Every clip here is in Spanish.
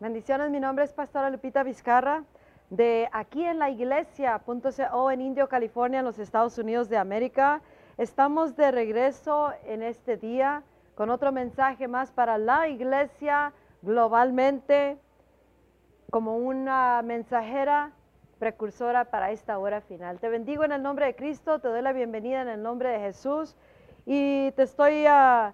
Bendiciones, mi nombre es Pastora Lupita Vizcarra de aquí en la iglesia.co en Indio, California, en los Estados Unidos de América. Estamos de regreso en este día con otro mensaje más para la iglesia globalmente como una mensajera precursora para esta hora final. Te bendigo en el nombre de Cristo, te doy la bienvenida en el nombre de Jesús y te estoy ah,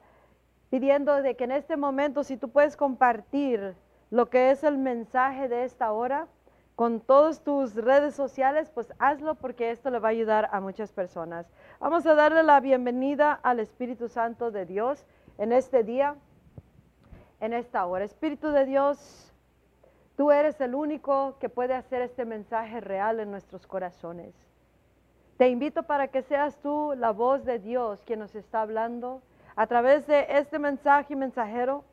pidiendo de que en este momento, si tú puedes compartir lo que es el mensaje de esta hora con todas tus redes sociales, pues hazlo porque esto le va a ayudar a muchas personas. Vamos a darle la bienvenida al Espíritu Santo de Dios en este día, en esta hora. Espíritu de Dios, tú eres el único que puede hacer este mensaje real en nuestros corazones. Te invito para que seas tú la voz de Dios quien nos está hablando a través de este mensaje mensajero,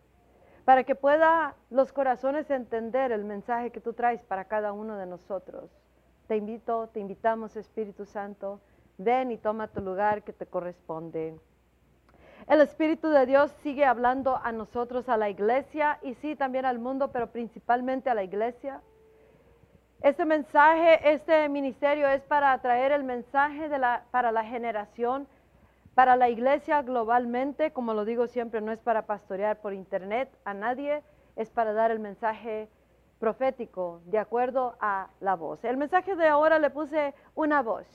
para que pueda los corazones entender el mensaje que tú traes para cada uno de nosotros. Te invito, te invitamos Espíritu Santo, ven y toma tu lugar que te corresponde. El Espíritu de Dios sigue hablando a nosotros, a la iglesia y sí también al mundo, pero principalmente a la iglesia. Este mensaje, este ministerio es para traer el mensaje de la, para la generación para la iglesia globalmente, como lo digo siempre, no es para pastorear por internet a nadie, es para dar el mensaje profético de acuerdo a la voz. El mensaje de ahora le puse una voz,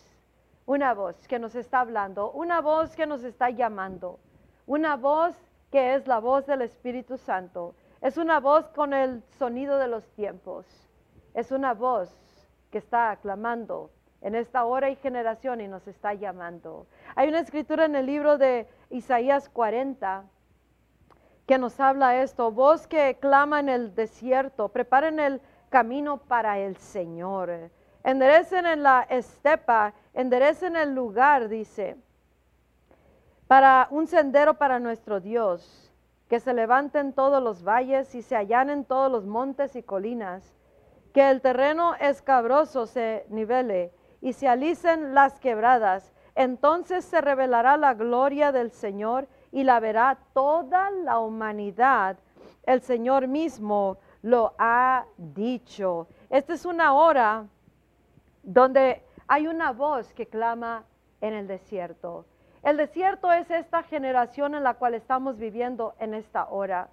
una voz que nos está hablando, una voz que nos está llamando, una voz que es la voz del Espíritu Santo. Es una voz con el sonido de los tiempos. Es una voz que está clamando en esta hora y generación y nos está llamando. Hay una escritura en el libro de Isaías 40 que nos habla esto, voz que clama en el desierto, preparen el camino para el Señor. Enderecen en la estepa, enderecen el lugar, dice, para un sendero para nuestro Dios, que se levanten todos los valles y se allanen todos los montes y colinas, que el terreno escabroso se nivele y se alicen las quebradas, entonces se revelará la gloria del Señor y la verá toda la humanidad. El Señor mismo lo ha dicho. Esta es una hora donde hay una voz que clama en el desierto. El desierto es esta generación en la cual estamos viviendo en esta hora.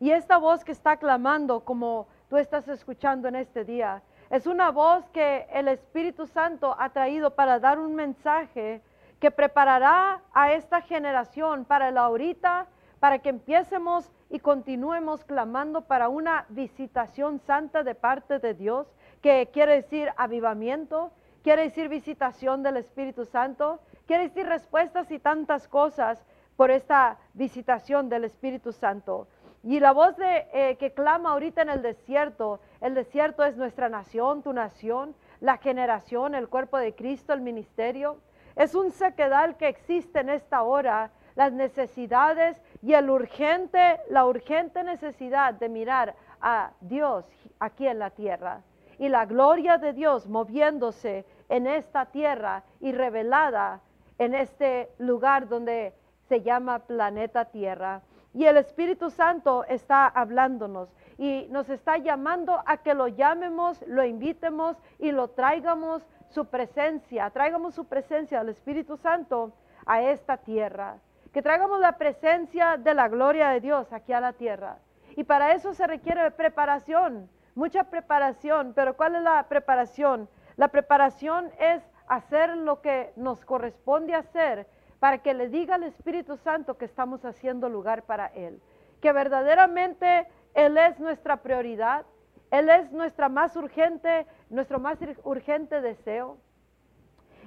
Y esta voz que está clamando como tú estás escuchando en este día, es una voz que el Espíritu Santo ha traído para dar un mensaje que preparará a esta generación para el ahorita, para que empiecemos y continuemos clamando para una visitación santa de parte de Dios, que quiere decir avivamiento, quiere decir visitación del Espíritu Santo, quiere decir respuestas y tantas cosas por esta visitación del Espíritu Santo. Y la voz de, eh, que clama ahorita en el desierto, el desierto es nuestra nación, tu nación, la generación, el cuerpo de Cristo, el ministerio. Es un sequedal que existe en esta hora, las necesidades y el urgente, la urgente necesidad de mirar a Dios aquí en la tierra. Y la gloria de Dios moviéndose en esta tierra y revelada en este lugar donde se llama planeta Tierra. Y el Espíritu Santo está hablándonos y nos está llamando a que lo llamemos, lo invitemos y lo traigamos su presencia, traigamos su presencia al Espíritu Santo a esta tierra, que traigamos la presencia de la gloria de Dios aquí a la tierra. Y para eso se requiere preparación, mucha preparación, pero ¿cuál es la preparación? La preparación es hacer lo que nos corresponde hacer para que le diga al Espíritu Santo que estamos haciendo lugar para Él, que verdaderamente Él es nuestra prioridad, Él es nuestra más urgente, nuestro más urgente deseo.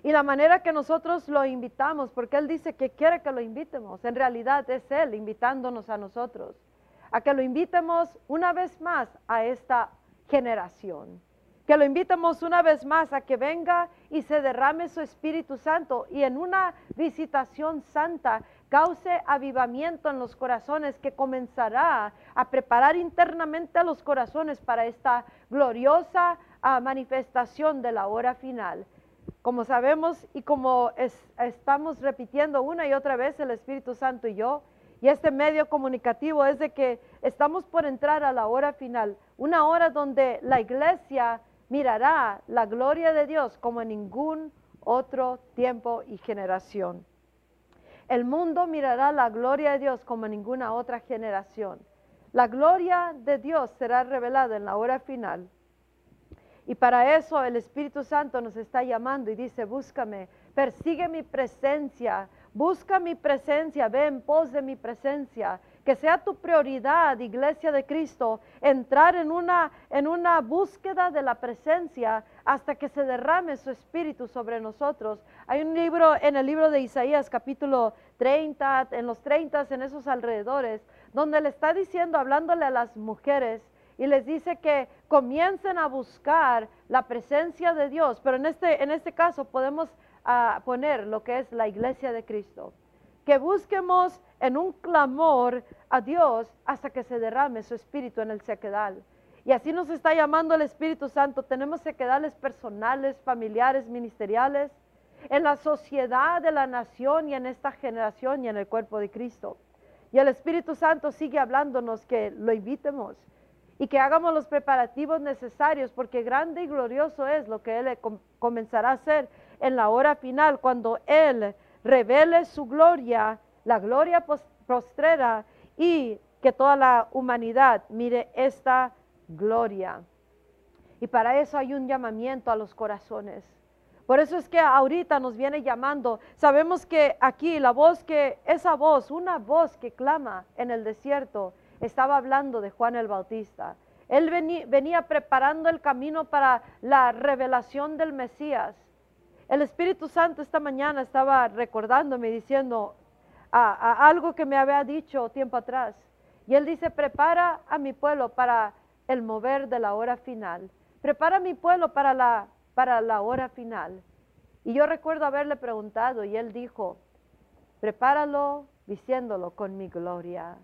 Y la manera que nosotros lo invitamos, porque Él dice que quiere que lo invitemos, en realidad es Él invitándonos a nosotros, a que lo invitemos una vez más a esta generación que lo invitemos una vez más a que venga y se derrame su Espíritu Santo y en una visitación santa cause avivamiento en los corazones que comenzará a preparar internamente a los corazones para esta gloriosa ah, manifestación de la hora final. Como sabemos y como estamos repitiendo una y otra vez el Espíritu Santo y yo, Y este medio comunicativo es de que estamos por entrar a la hora final, una hora donde la iglesia mirará la gloria de Dios como en ningún otro tiempo y generación. El mundo mirará la gloria de Dios como en ninguna otra generación. La gloria de Dios será revelada en la hora final. Y para eso el Espíritu Santo nos está llamando y dice, búscame, persigue mi presencia, busca mi presencia, ve en pos de mi presencia. Que sea tu prioridad, iglesia de Cristo, entrar en una, en una búsqueda de la presencia hasta que se derrame su espíritu sobre nosotros. Hay un libro en el libro de Isaías capítulo 30, en los 30, en esos alrededores, donde le está diciendo, hablándole a las mujeres, y les dice que comiencen a buscar la presencia de Dios, pero en este, en este caso podemos ah, poner lo que es la iglesia de Cristo, que busquemos en un clamor a Dios hasta que se derrame su espíritu en el sequedal. Y así nos está llamando el Espíritu Santo. Tenemos sequedales personales, familiares, ministeriales, en la sociedad de la nación y en esta generación y en el cuerpo de Cristo. Y el Espíritu Santo sigue hablándonos que lo invitemos y que hagamos los preparativos necesarios porque grande y glorioso es lo que Él comenzará a hacer en la hora final cuando Él revele su gloria, la gloria postrera y que toda la humanidad mire esta gloria. Y para eso hay un llamamiento a los corazones. Por eso es que ahorita nos viene llamando. Sabemos que aquí la voz que, esa voz, una voz que clama en el desierto, estaba hablando de Juan el Bautista. Él venía, preparando el camino para la revelación del Mesías. El Espíritu Santo esta mañana estaba recordándome, diciendo algo que me había dicho tiempo atrás. Y él dice, prepara a mi pueblo para el mover de la hora final. Prepara a mi pueblo para la para la hora final. Y yo recuerdo haberle preguntado y él dijo, prepáralo diciéndolo con mi gloria,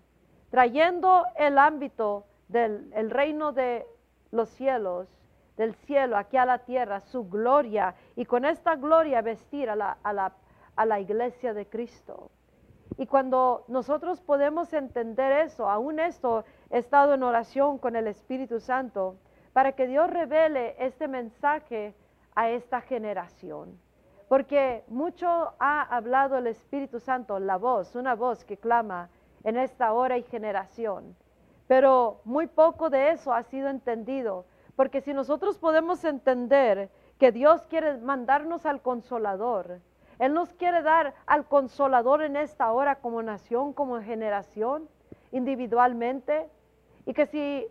trayendo el ámbito del el reino de los cielos, del cielo aquí a la tierra, su gloria, y con esta gloria vestir a la, a la, a la iglesia de Cristo. Y cuando nosotros podemos entender eso, aún esto, he estado en oración con el Espíritu Santo, para que Dios revele este mensaje a esta generación. Porque mucho ha hablado el Espíritu Santo, la voz, una voz que clama en esta hora y generación. Pero muy poco de eso ha sido entendido. Porque si nosotros podemos entender que Dios quiere mandarnos al consolador, Él nos quiere dar al consolador en esta hora como nación, como generación, individualmente, y que si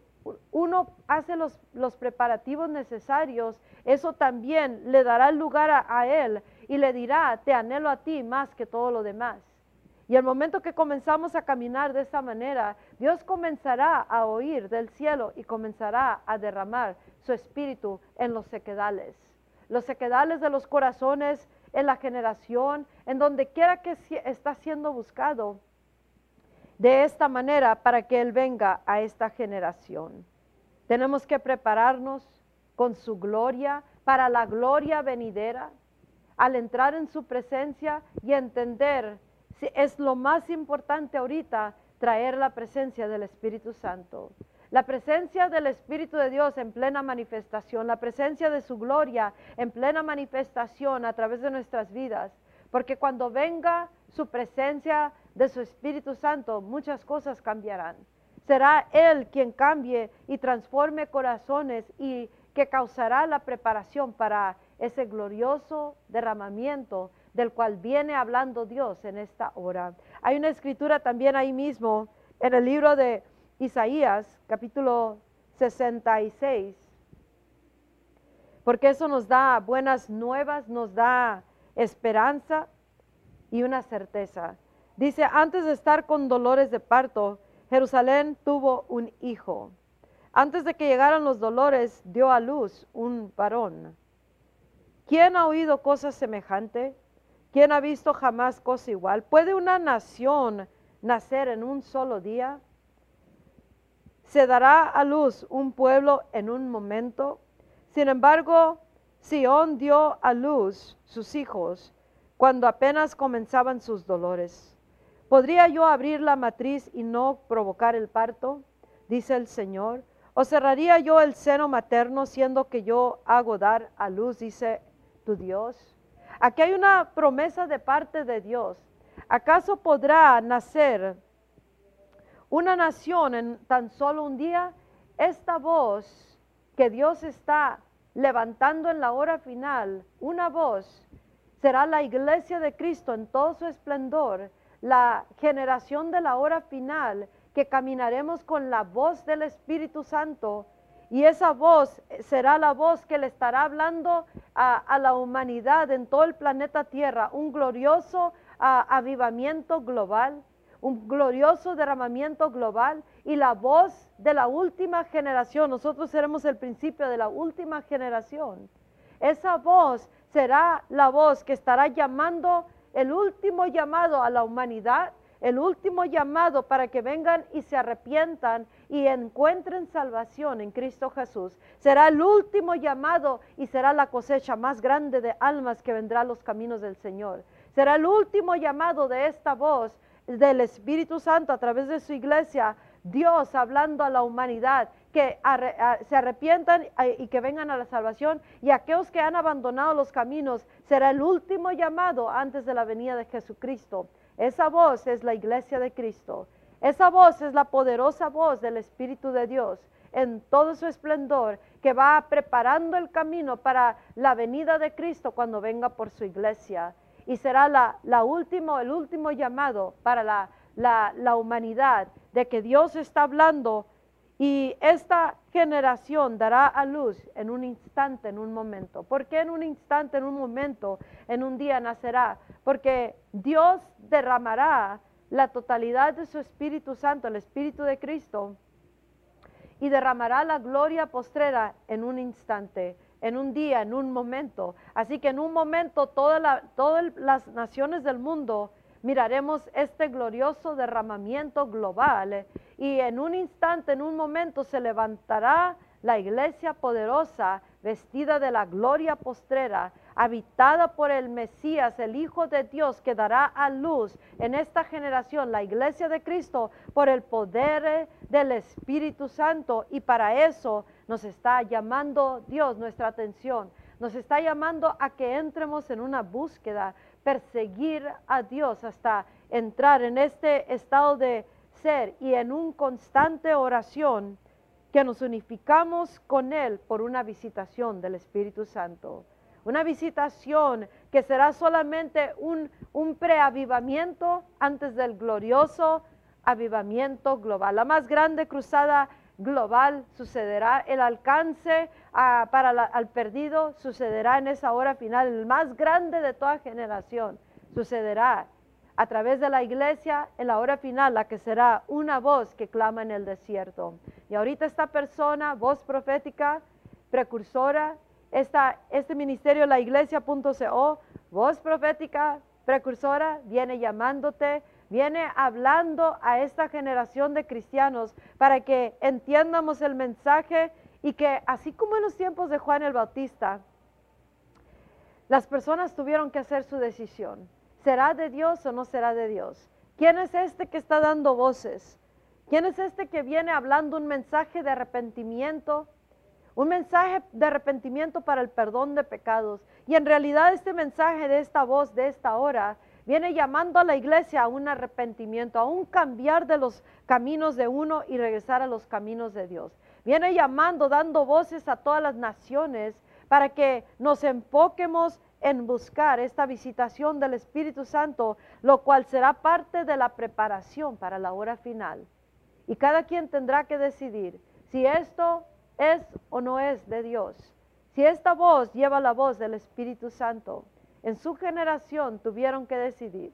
uno hace los, los, preparativos necesarios, eso también le dará lugar a, Él y le dirá, te anhelo a ti más que todo lo demás. Y el momento que comenzamos a caminar de esa manera, Dios comenzará a oír del cielo y comenzará a derramar su espíritu en los sequedales. Los sequedales de los corazones en la generación, en donde quiera que está siendo buscado de esta manera para que Él venga a esta generación. Tenemos que prepararnos con su gloria para la gloria venidera, al entrar en su presencia y entender es lo más importante ahorita traer la presencia del Espíritu Santo. La presencia del Espíritu de Dios en plena manifestación, la presencia de su gloria en plena manifestación a través de nuestras vidas. Porque cuando venga su presencia de su Espíritu Santo, muchas cosas cambiarán. Será Él quien cambie y transforme corazones y que causará la preparación para ese glorioso derramamiento del cual viene hablando Dios en esta hora. Hay una escritura también ahí mismo en el libro de Isaías, capítulo 66, porque eso nos da buenas nuevas, nos da esperanza y una certeza. Dice, antes de estar con dolores de parto, Jerusalén tuvo un hijo. Antes de que llegaran los dolores, dio a luz un varón. ¿Quién ha oído cosas semejante? ¿Quién ha visto jamás cosa igual? ¿Puede una nación nacer en un solo día? ¿Se dará a luz un pueblo en un momento? Sin embargo, Sión dio a luz sus hijos cuando apenas comenzaban sus dolores ¿Podría yo abrir la matriz y no provocar el parto? Dice el Señor. ¿O cerraría yo el seno materno siendo que yo hago dar a luz? Dice tu Dios. Aquí hay una promesa de parte de Dios. ¿Acaso podrá nacer una nación en tan solo un día? Esta voz que Dios está levantando en la hora final, una voz, será la iglesia de Cristo en todo su esplendor, la generación de la hora final, que caminaremos con la voz del Espíritu Santo y esa voz será la voz que le estará hablando a, la humanidad en todo el planeta Tierra, un glorioso avivamiento global, un glorioso derramamiento global y la voz de la última generación. Nosotros seremos el principio de la última generación. Esa voz será la voz que estará llamando el último llamado a la humanidad el último llamado para que vengan y se arrepientan y encuentren salvación en Cristo Jesús. Será el último llamado y será la cosecha más grande de almas que vendrá a los caminos del Señor. Será el último llamado de esta voz del Espíritu Santo a través de su iglesia, Dios hablando a la humanidad que se arrepientan eh, y que vengan a la salvación y aquellos que han abandonado los caminos será el último llamado antes de la venida de Jesucristo. Esa voz es la iglesia de Cristo. Esa voz es la poderosa voz del Espíritu de Dios en todo su esplendor que va preparando el camino para la venida de Cristo cuando venga por su iglesia. Y será la, la el último llamado para la, la humanidad de que Dios está hablando y esta generación dará a luz en un instante, en un momento. ¿Por qué en un instante, en un momento, en un día nacerá? Porque Dios derramará la totalidad de su Espíritu Santo, el Espíritu de Cristo, y derramará la gloria postrera en un instante, en un día, en un momento. Así que en un momento todas las naciones del mundo miraremos este glorioso derramamiento global y en un instante, en un momento se levantará la iglesia poderosa vestida de la gloria postrera, habitada por el Mesías, el Hijo de Dios, que dará a luz en esta generación la iglesia de Cristo por el poder del Espíritu Santo. Y para eso nos está llamando Dios nuestra atención. Nos está llamando a que entremos en una búsqueda perseguir a Dios hasta entrar en este estado de ser y en un constante oración que nos unificamos con Él por una visitación del Espíritu Santo. Una visitación que será solamente un, un preavivamiento antes del glorioso avivamiento global. La más grande cruzada global sucederá, el alcance ah, para al perdido sucederá en esa hora final, el más grande de toda generación sucederá a través de la iglesia en la hora final, la que será una voz que clama en el desierto. Y ahorita esta persona, voz profética, precursora, esta, este ministerio, la iglesia.co, voz profética, precursora, viene llamándote viene hablando a esta generación de cristianos para que entiendamos el mensaje y que así como en los tiempos de Juan el Bautista, las personas tuvieron que hacer su decisión. ¿Será de Dios o no será de Dios? ¿Quién es este que está dando voces? ¿Quién es este que viene hablando un mensaje de arrepentimiento? Un mensaje de arrepentimiento para el perdón de pecados. Y en realidad este mensaje de esta voz, de esta hora, Viene llamando a la iglesia a un arrepentimiento, a un cambiar de los caminos de uno y regresar a los caminos de Dios. Viene llamando, dando voces a todas las naciones para que nos enfoquemos en buscar esta visitación del Espíritu Santo, lo cual será parte de la preparación para la hora final. Y cada quien tendrá que decidir si esto es o no es de Dios. Si esta voz lleva la voz del Espíritu Santo en su generación tuvieron que decidir.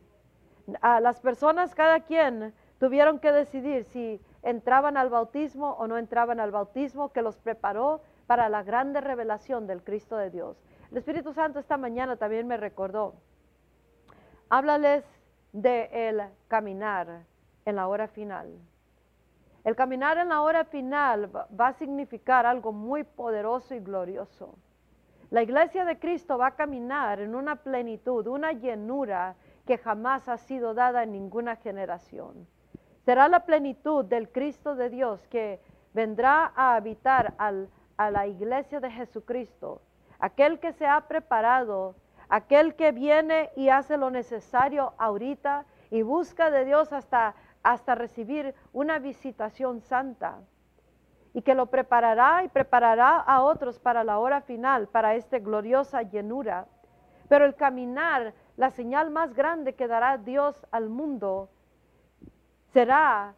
A las personas, cada quien, tuvieron que decidir si entraban al bautismo o no entraban al bautismo que los preparó para la grande revelación del Cristo de Dios. El Espíritu Santo esta mañana también me recordó, háblales de el caminar en la hora final. El caminar en la hora final va a significar algo muy poderoso y glorioso. La iglesia de Cristo va a caminar en una plenitud, una llenura que jamás ha sido dada en ninguna generación. Será la plenitud del Cristo de Dios que vendrá a habitar a la iglesia de Jesucristo, aquel que se ha preparado, aquel que viene y hace lo necesario ahorita y busca de Dios hasta, hasta recibir una visitación santa y que lo preparará y preparará a otros para la hora final, para esta gloriosa llenura. Pero el caminar, la señal más grande que dará Dios al mundo, será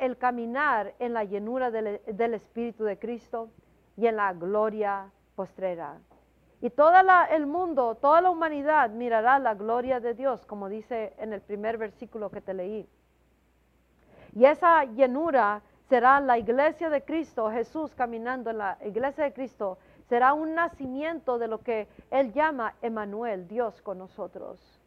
el caminar en la llenura del, del, Espíritu de Cristo y en la gloria postrera. Y todo el mundo, toda la humanidad mirará la gloria de Dios, como dice en el primer versículo que te leí. Y esa llenura será la iglesia de Cristo, Jesús caminando en la iglesia de Cristo, será un nacimiento de lo que Él llama Emanuel, Dios con nosotros,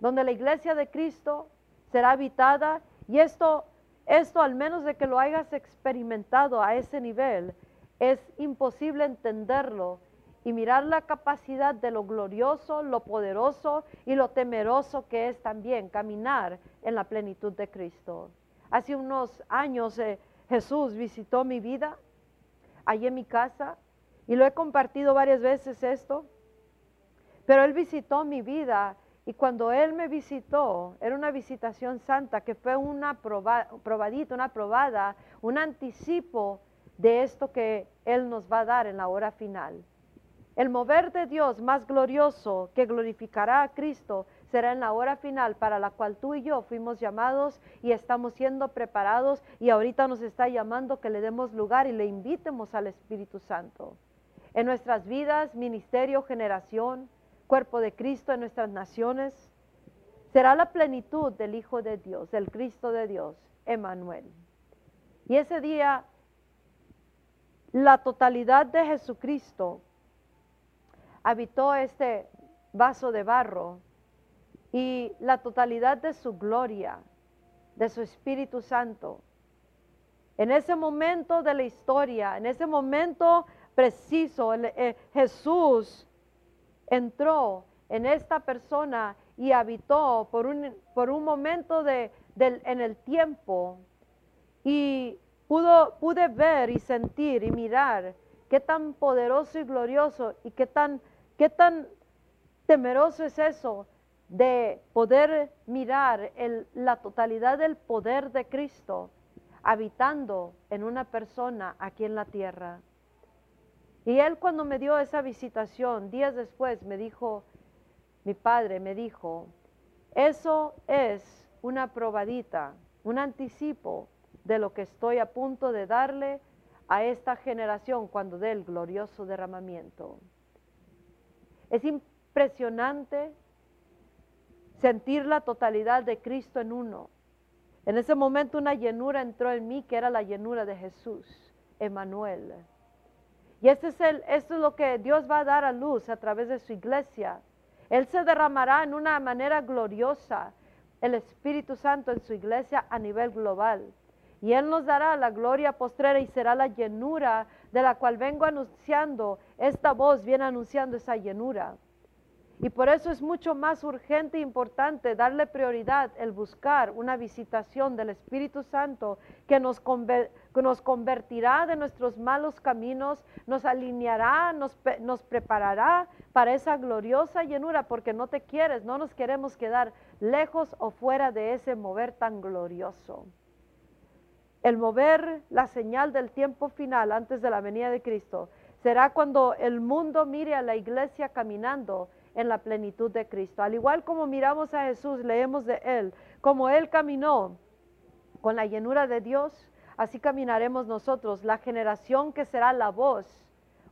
donde la iglesia de Cristo será habitada y esto, esto al menos de que lo hayas experimentado a ese nivel, es imposible entenderlo y mirar la capacidad de lo glorioso, lo poderoso y lo temeroso que es también caminar en la plenitud de Cristo. Hace unos años eh, Jesús visitó mi vida allí en mi casa y lo he compartido varias veces esto, pero Él visitó mi vida y cuando Él me visitó, era una visitación santa que fue una probadita, una probada, un anticipo de esto que Él nos va a dar en la hora final. El mover de Dios más glorioso que glorificará a Cristo será en la hora final para la cual tú y yo fuimos llamados y estamos siendo preparados y ahorita nos está llamando que le demos lugar y le invitemos al Espíritu Santo. En nuestras vidas, ministerio, generación, cuerpo de Cristo en nuestras naciones, será la plenitud del Hijo de Dios, del Cristo de Dios, Emanuel. Y ese día, la totalidad de Jesucristo habitó este vaso de barro y la totalidad de su gloria, de su Espíritu Santo. En ese momento de la historia, en ese momento preciso, eh, Jesús entró en esta persona y habitó por un, por un momento de, en el tiempo y pudo, pude ver y sentir y mirar qué tan poderoso y glorioso y qué tan ¿Qué tan temeroso es eso de poder mirar la totalidad del poder de Cristo habitando en una persona aquí en la tierra? Y él cuando me dio esa visitación, días después me dijo, mi padre me dijo, eso es una probadita, un anticipo de lo que estoy a punto de darle a esta generación cuando dé el glorioso derramamiento. Es impresionante sentir la totalidad de Cristo en uno. En ese momento una llenura entró en mí que era la llenura de Jesús, Emanuel. Y este esto es lo que Dios va a dar a luz a través de su iglesia. Él se derramará en una manera gloriosa, el Espíritu Santo en su iglesia a nivel global. Y Él nos dará la gloria postrera y será la llenura de la cual vengo anunciando, esta voz viene anunciando esa llenura. Y por eso es mucho más urgente e importante darle prioridad el buscar una visitación del Espíritu Santo que nos, nos convertirá de nuestros malos caminos, nos alineará, nos, nos preparará para esa gloriosa llenura, porque no te quieres, no nos queremos quedar lejos o fuera de ese mover tan glorioso. El mover la señal del tiempo final antes de la venida de Cristo será cuando el mundo mire a la iglesia caminando en la plenitud de Cristo. Al igual como miramos a Jesús, leemos de Él, como Él caminó con la llenura de Dios, así caminaremos nosotros, la generación que será la voz,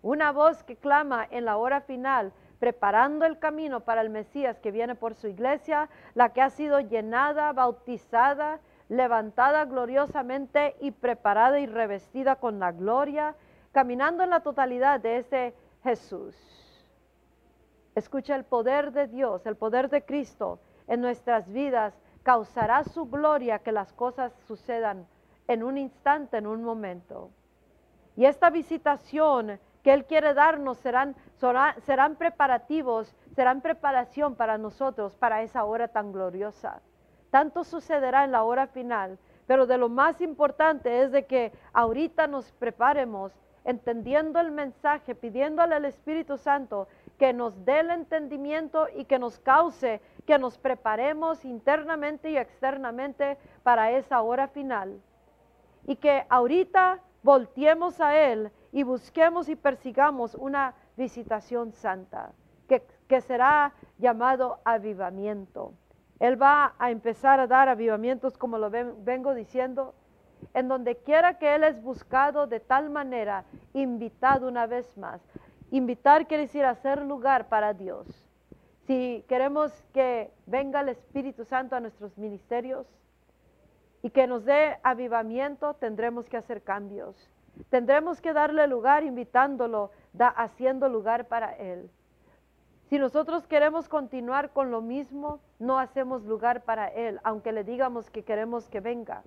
una voz que clama en la hora final, preparando el camino para el Mesías que viene por su iglesia, la que ha sido llenada, bautizada, levantada gloriosamente y preparada y revestida con la gloria, caminando en la totalidad de ese Jesús. Escucha el poder de Dios, el poder de Cristo en nuestras vidas causará su gloria que las cosas sucedan en un instante, en un momento. Y esta visitación que Él quiere darnos serán preparativos, serán preparación para nosotros, para esa hora tan gloriosa. Tanto sucederá en la hora final, pero de lo más importante es de que ahorita nos preparemos entendiendo el mensaje, pidiéndole al Espíritu Santo que nos dé el entendimiento y que nos cause que nos preparemos internamente y externamente para esa hora final. Y que ahorita volteemos a Él y busquemos y persigamos una visitación santa, que, que será llamado avivamiento. Él va a empezar a dar avivamientos, como lo vengo diciendo, en donde quiera que Él es buscado de tal manera, invitado una vez más. Invitar quiere decir hacer lugar para Dios. Si queremos que venga el Espíritu Santo a nuestros ministerios y que nos dé avivamiento, tendremos que hacer cambios. Tendremos que darle lugar invitándolo, da, haciendo lugar para Él. Si nosotros queremos continuar con lo mismo, no hacemos lugar para Él, aunque le digamos que queremos que venga.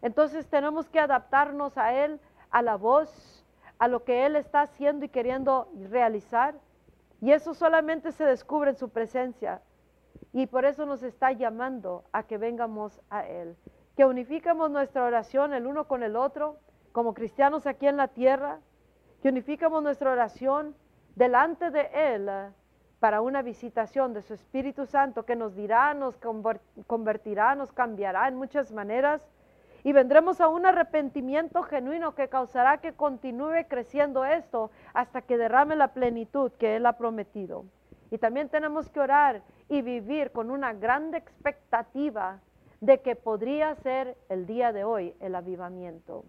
Entonces tenemos que adaptarnos a Él, a la voz, a lo que Él está haciendo y queriendo realizar. Y eso solamente se descubre en su presencia. Y por eso nos está llamando a que vengamos a Él. Que unificamos nuestra oración el uno con el otro, como cristianos aquí en la tierra. Que unificamos nuestra oración delante de Él para una visitación de su Espíritu Santo que nos dirá, nos convertirá, nos cambiará en muchas maneras y vendremos a un arrepentimiento genuino que causará que continúe creciendo esto hasta que derrame la plenitud que Él ha prometido. Y también tenemos que orar y vivir con una grande expectativa de que podría ser el día de hoy el avivamiento.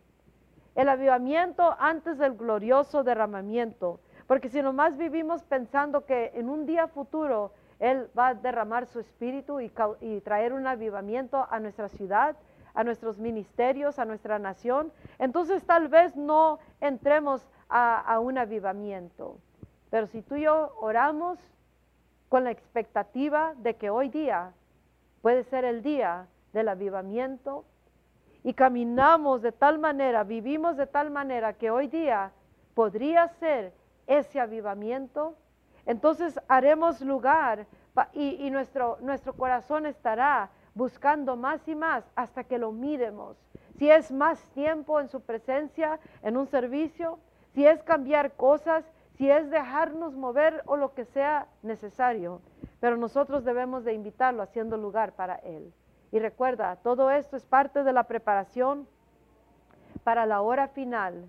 El avivamiento antes del glorioso derramamiento. Porque si nomás vivimos pensando que en un día futuro Él va a derramar su espíritu y, y traer un avivamiento a nuestra ciudad, a nuestros ministerios, a nuestra nación, entonces tal vez no entremos a, un avivamiento. Pero si tú y yo oramos con la expectativa de que hoy día puede ser el día del avivamiento y caminamos de tal manera, vivimos de tal manera que hoy día podría ser ese avivamiento, entonces haremos lugar y, y nuestro, nuestro corazón estará buscando más y más hasta que lo miremos. Si es más tiempo en su presencia, en un servicio, si es cambiar cosas, si es dejarnos mover o lo que sea necesario. Pero nosotros debemos de invitarlo haciendo lugar para Él. Y recuerda, todo esto es parte de la preparación para la hora final,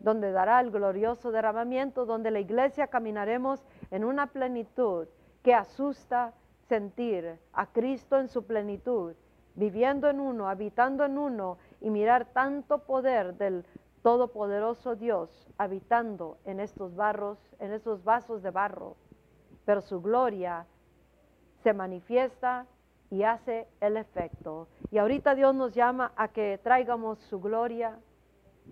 donde dará el glorioso derramamiento, donde la iglesia caminaremos en una plenitud que asusta, sentir a Cristo en su plenitud, viviendo en uno, habitando en uno y mirar tanto poder del todopoderoso Dios habitando en estos barros, en estos vasos de barro. Pero su gloria se manifiesta y hace el efecto. Y ahorita Dios nos llama a que traigamos su gloria,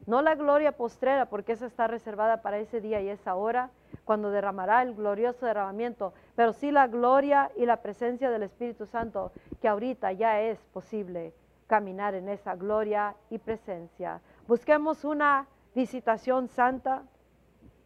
no la gloria postrera, porque esa está reservada para ese día y esa hora, cuando derramará el glorioso derramamiento, pero sí la gloria y la presencia del Espíritu Santo, que ahorita ya es posible caminar en esa gloria y presencia. Busquemos una visitación santa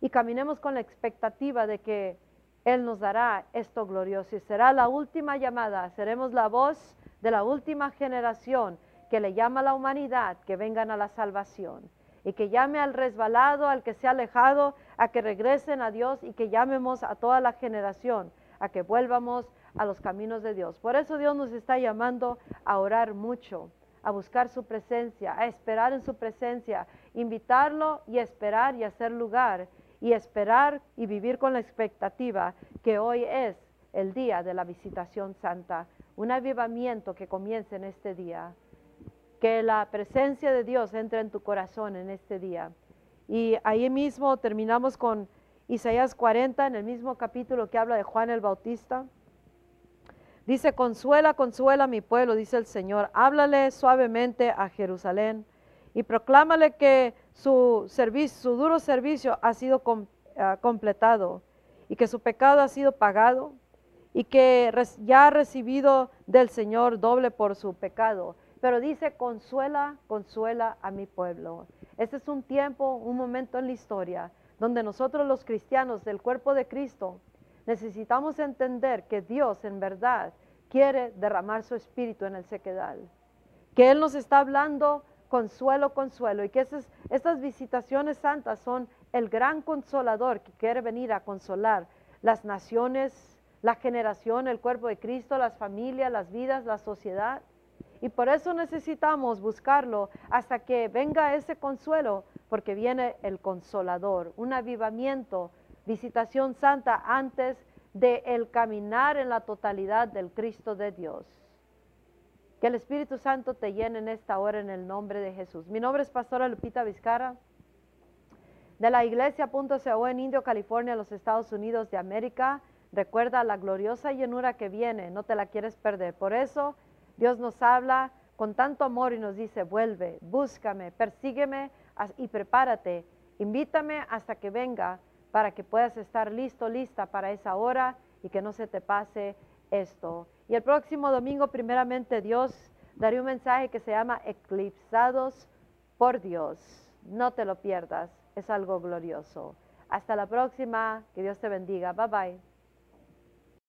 y caminemos con la expectativa de que Él nos dará esto glorioso y será la última llamada, seremos la voz de la última generación que le llama a la humanidad que vengan a la salvación y que llame al resbalado, al que se ha alejado, a que regresen a Dios y que llamemos a toda la generación a que vuelvamos a los caminos de Dios. Por eso Dios nos está llamando a orar mucho, a buscar su presencia, a esperar en su presencia, invitarlo y esperar y hacer lugar y esperar y vivir con la expectativa que hoy es el día de la visitación santa, un avivamiento que comience en este día. Que la presencia de Dios entre en tu corazón en este día. Y ahí mismo terminamos con Isaías 40, en el mismo capítulo que habla de Juan el Bautista. Dice, consuela, consuela mi pueblo, dice el Señor. Háblale suavemente a Jerusalén y proclámale que su, servicio, su duro servicio ha sido ah, completado y que su pecado ha sido pagado y que ya ha recibido del Señor doble por su pecado. Pero dice, consuela, consuela a mi pueblo. Este es un tiempo, un momento en la historia donde nosotros los cristianos del cuerpo de Cristo necesitamos entender que Dios en verdad quiere derramar su espíritu en el sequedal, que Él nos está hablando consuelo, consuelo, y que esas, estas visitaciones santas son el gran consolador que quiere venir a consolar las naciones, la generación, el cuerpo de Cristo, las familias, las vidas, la sociedad. Y por eso necesitamos buscarlo hasta que venga ese consuelo, porque viene el consolador, un avivamiento, visitación santa antes de el caminar en la totalidad del Cristo de Dios. Que el Espíritu Santo te llene en esta hora en el nombre de Jesús. Mi nombre es Pastora Lupita Vizcara de la iglesia.co en Indio, California, los Estados Unidos de América. Recuerda la gloriosa llenura que viene, no te la quieres perder. Por eso Dios nos habla con tanto amor y nos dice, vuelve, búscame, persígueme y prepárate. Invítame hasta que venga para que puedas estar listo, lista para esa hora y que no se te pase esto. Y el próximo domingo, primeramente Dios, daré un mensaje que se llama Eclipsados por Dios. No te lo pierdas, es algo glorioso. Hasta la próxima, que Dios te bendiga. Bye bye.